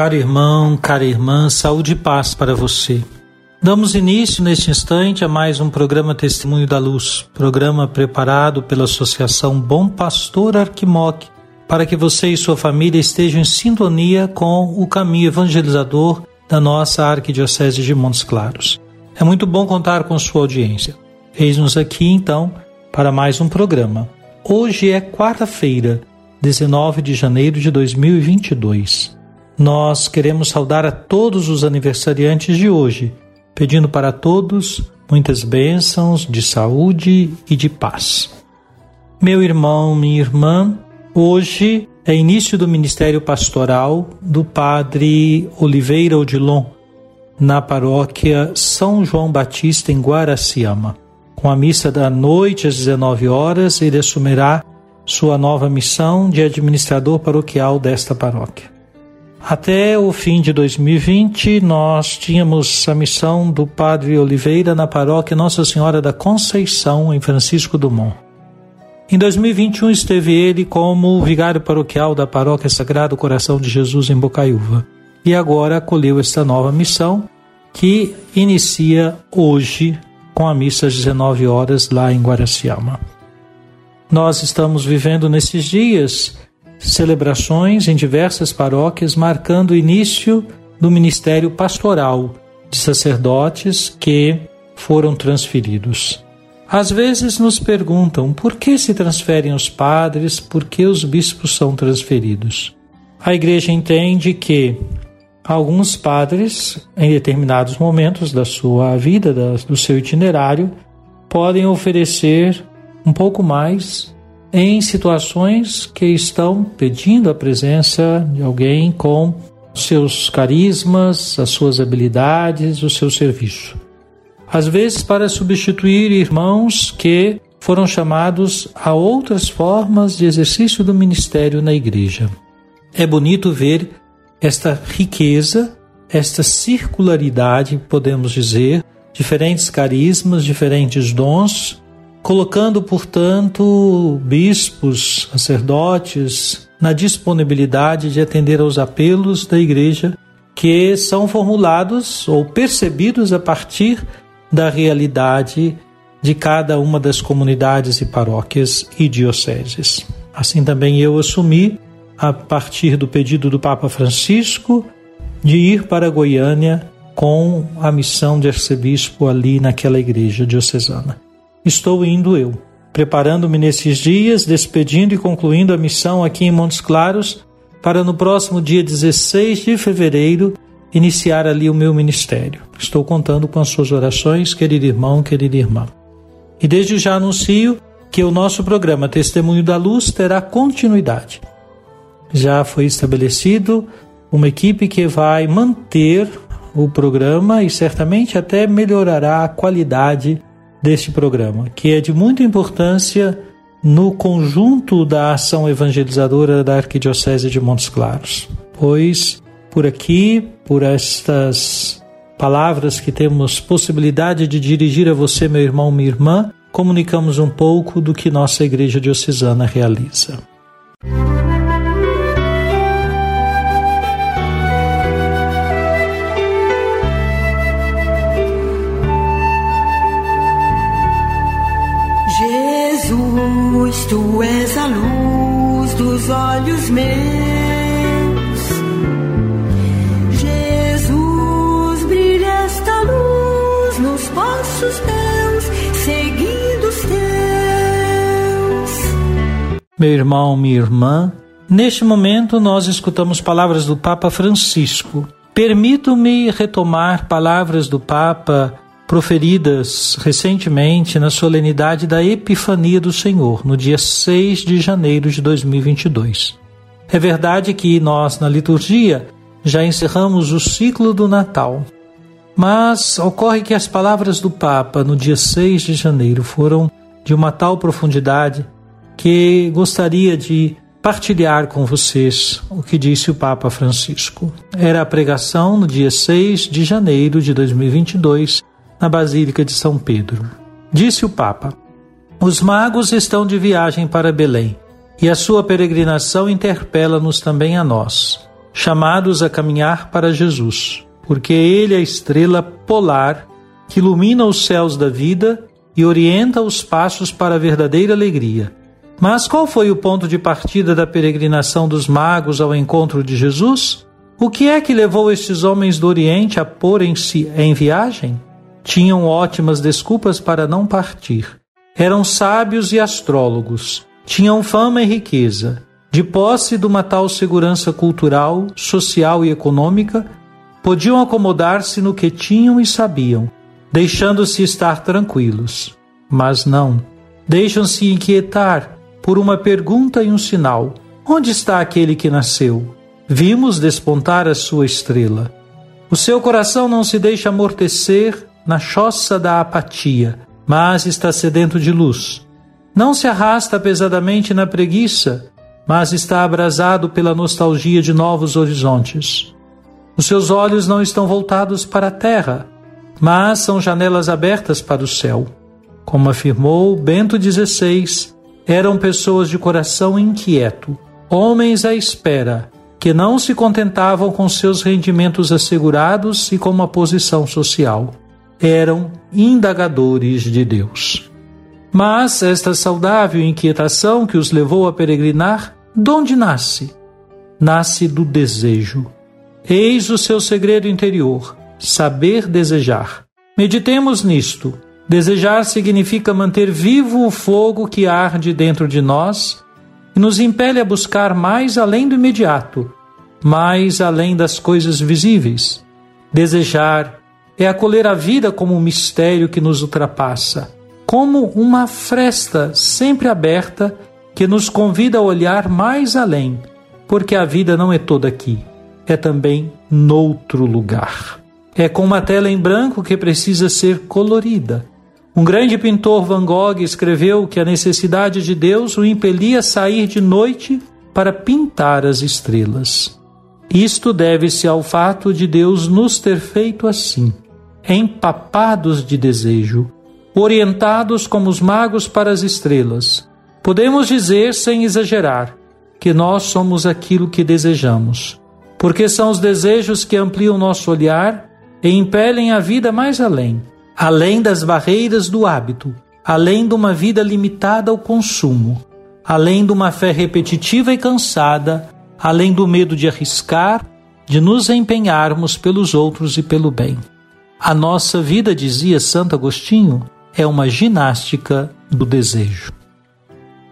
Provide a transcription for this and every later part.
Caro irmão, cara irmã, saúde e paz para você. Damos início neste instante a mais um programa Testemunho da Luz, programa preparado pela Associação Bom Pastor Arquimoc, para que você e sua família estejam em sintonia com o caminho evangelizador da nossa Arquidiocese de Montes Claros. É muito bom contar com sua audiência. Eis-nos aqui então para mais um programa. Hoje é quarta-feira, 19 de janeiro de 2022. Nós queremos saudar a todos os aniversariantes de hoje, pedindo para todos muitas bênçãos de saúde e de paz. Meu irmão, minha irmã, hoje é início do ministério pastoral do Padre Oliveira Odilon, na paróquia São João Batista, em Guaraciama. Com a missa da noite às 19 horas, ele assumirá sua nova missão de administrador paroquial desta paróquia. Até o fim de 2020, nós tínhamos a missão do Padre Oliveira na paróquia Nossa Senhora da Conceição, em Francisco Dumont. Em 2021, esteve ele como vigário paroquial da Paróquia Sagrado Coração de Jesus, em Bocaiúva. E agora acolheu esta nova missão, que inicia hoje com a missa às 19 horas lá em Guaraciama. Nós estamos vivendo nesses dias celebrações em diversas paróquias marcando o início do ministério pastoral de sacerdotes que foram transferidos. Às vezes nos perguntam por que se transferem os padres, por que os bispos são transferidos. A igreja entende que alguns padres, em determinados momentos da sua vida, do seu itinerário, podem oferecer um pouco mais em situações que estão pedindo a presença de alguém com seus carismas, as suas habilidades, o seu serviço. Às vezes, para substituir irmãos que foram chamados a outras formas de exercício do ministério na igreja. É bonito ver esta riqueza, esta circularidade, podemos dizer, diferentes carismas, diferentes dons colocando, portanto, bispos, sacerdotes na disponibilidade de atender aos apelos da igreja que são formulados ou percebidos a partir da realidade de cada uma das comunidades e paróquias e dioceses. Assim também eu assumi, a partir do pedido do Papa Francisco, de ir para Goiânia com a missão de arcebispo ali naquela igreja diocesana estou indo eu, preparando-me nesses dias, despedindo e concluindo a missão aqui em Montes Claros, para no próximo dia 16 de fevereiro iniciar ali o meu ministério. Estou contando com as suas orações, querido irmão, querida irmã. E desde já anuncio que o nosso programa Testemunho da Luz terá continuidade. Já foi estabelecido uma equipe que vai manter o programa e certamente até melhorará a qualidade deste programa, que é de muita importância no conjunto da ação evangelizadora da Arquidiocese de Montes Claros. Pois por aqui, por estas palavras que temos possibilidade de dirigir a você, meu irmão, minha irmã, comunicamos um pouco do que nossa Igreja Diocesana realiza. Meu irmão, minha irmã, neste momento nós escutamos palavras do Papa Francisco. Permito-me retomar palavras do Papa proferidas recentemente na solenidade da Epifania do Senhor, no dia 6 de janeiro de 2022. É verdade que nós, na liturgia, já encerramos o ciclo do Natal, mas ocorre que as palavras do Papa no dia 6 de janeiro foram de uma tal profundidade que gostaria de partilhar com vocês o que disse o Papa Francisco. Era a pregação no dia 6 de janeiro de 2022 na Basílica de São Pedro. Disse o Papa: Os magos estão de viagem para Belém e a sua peregrinação interpela-nos também a nós, chamados a caminhar para Jesus, porque Ele é a estrela polar que ilumina os céus da vida e orienta os passos para a verdadeira alegria. Mas qual foi o ponto de partida da peregrinação dos magos ao encontro de Jesus? O que é que levou estes homens do Oriente a porem-se em viagem? Tinham ótimas desculpas para não partir. Eram sábios e astrólogos. Tinham fama e riqueza. De posse de uma tal segurança cultural, social e econômica, podiam acomodar-se no que tinham e sabiam, deixando-se estar tranquilos. Mas não. Deixam-se inquietar por uma pergunta e um sinal: Onde está aquele que nasceu? Vimos despontar a sua estrela. O seu coração não se deixa amortecer na choça da apatia, mas está sedento de luz. Não se arrasta pesadamente na preguiça, mas está abrasado pela nostalgia de novos horizontes. Os seus olhos não estão voltados para a terra, mas são janelas abertas para o céu. Como afirmou Bento XVI, eram pessoas de coração inquieto, homens à espera, que não se contentavam com seus rendimentos assegurados e com uma posição social eram indagadores de Deus. Mas esta saudável inquietação que os levou a peregrinar, de onde nasce? Nasce do desejo. Eis o seu segredo interior: saber desejar. Meditemos nisto. Desejar significa manter vivo o fogo que arde dentro de nós e nos impele a buscar mais além do imediato, mais além das coisas visíveis. Desejar é acolher a vida como um mistério que nos ultrapassa, como uma fresta sempre aberta que nos convida a olhar mais além, porque a vida não é toda aqui, é também noutro lugar. É com uma tela em branco que precisa ser colorida. Um grande pintor Van Gogh escreveu que a necessidade de Deus o impelia a sair de noite para pintar as estrelas. Isto deve-se ao fato de Deus nos ter feito assim empapados de desejo, orientados como os magos para as estrelas. Podemos dizer, sem exagerar, que nós somos aquilo que desejamos, porque são os desejos que ampliam nosso olhar e impelem a vida mais além, além das barreiras do hábito, além de uma vida limitada ao consumo, além de uma fé repetitiva e cansada, além do medo de arriscar, de nos empenharmos pelos outros e pelo bem. A nossa vida, dizia Santo Agostinho, é uma ginástica do desejo.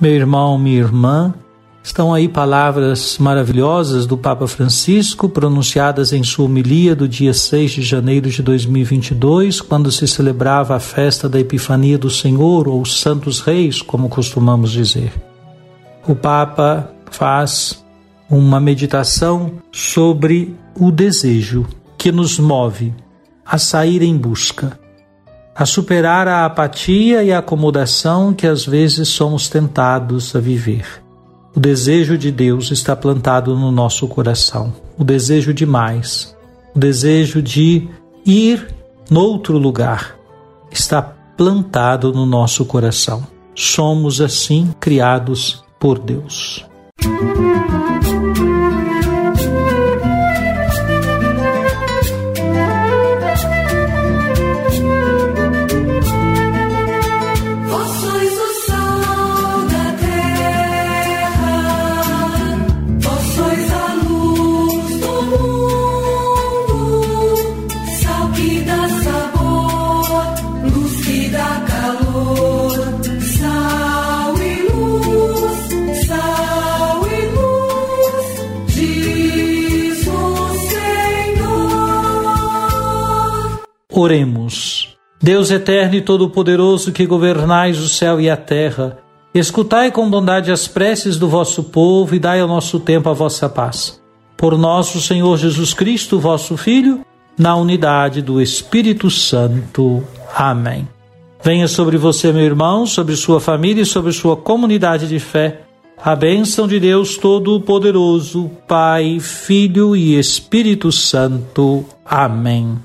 Meu irmão, minha irmã, estão aí palavras maravilhosas do Papa Francisco, pronunciadas em sua homilia do dia 6 de janeiro de 2022, quando se celebrava a festa da Epifania do Senhor, ou Santos Reis, como costumamos dizer. O Papa faz uma meditação sobre o desejo que nos move a sair em busca, a superar a apatia e a acomodação que às vezes somos tentados a viver. O desejo de Deus está plantado no nosso coração, o desejo de mais, o desejo de ir noutro lugar está plantado no nosso coração. Somos assim criados por Deus. luz Oremos. Deus eterno e todo-poderoso que governais o céu e a terra, escutai com bondade as preces do vosso povo e dai ao nosso tempo a vossa paz. Por nosso Senhor Jesus Cristo, vosso Filho, na unidade do Espírito Santo. Amém. Venha sobre você, meu irmão, sobre sua família e sobre sua comunidade de fé. A bênção de Deus Todo-Poderoso, Pai, Filho e Espírito Santo. Amém.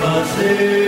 fazer.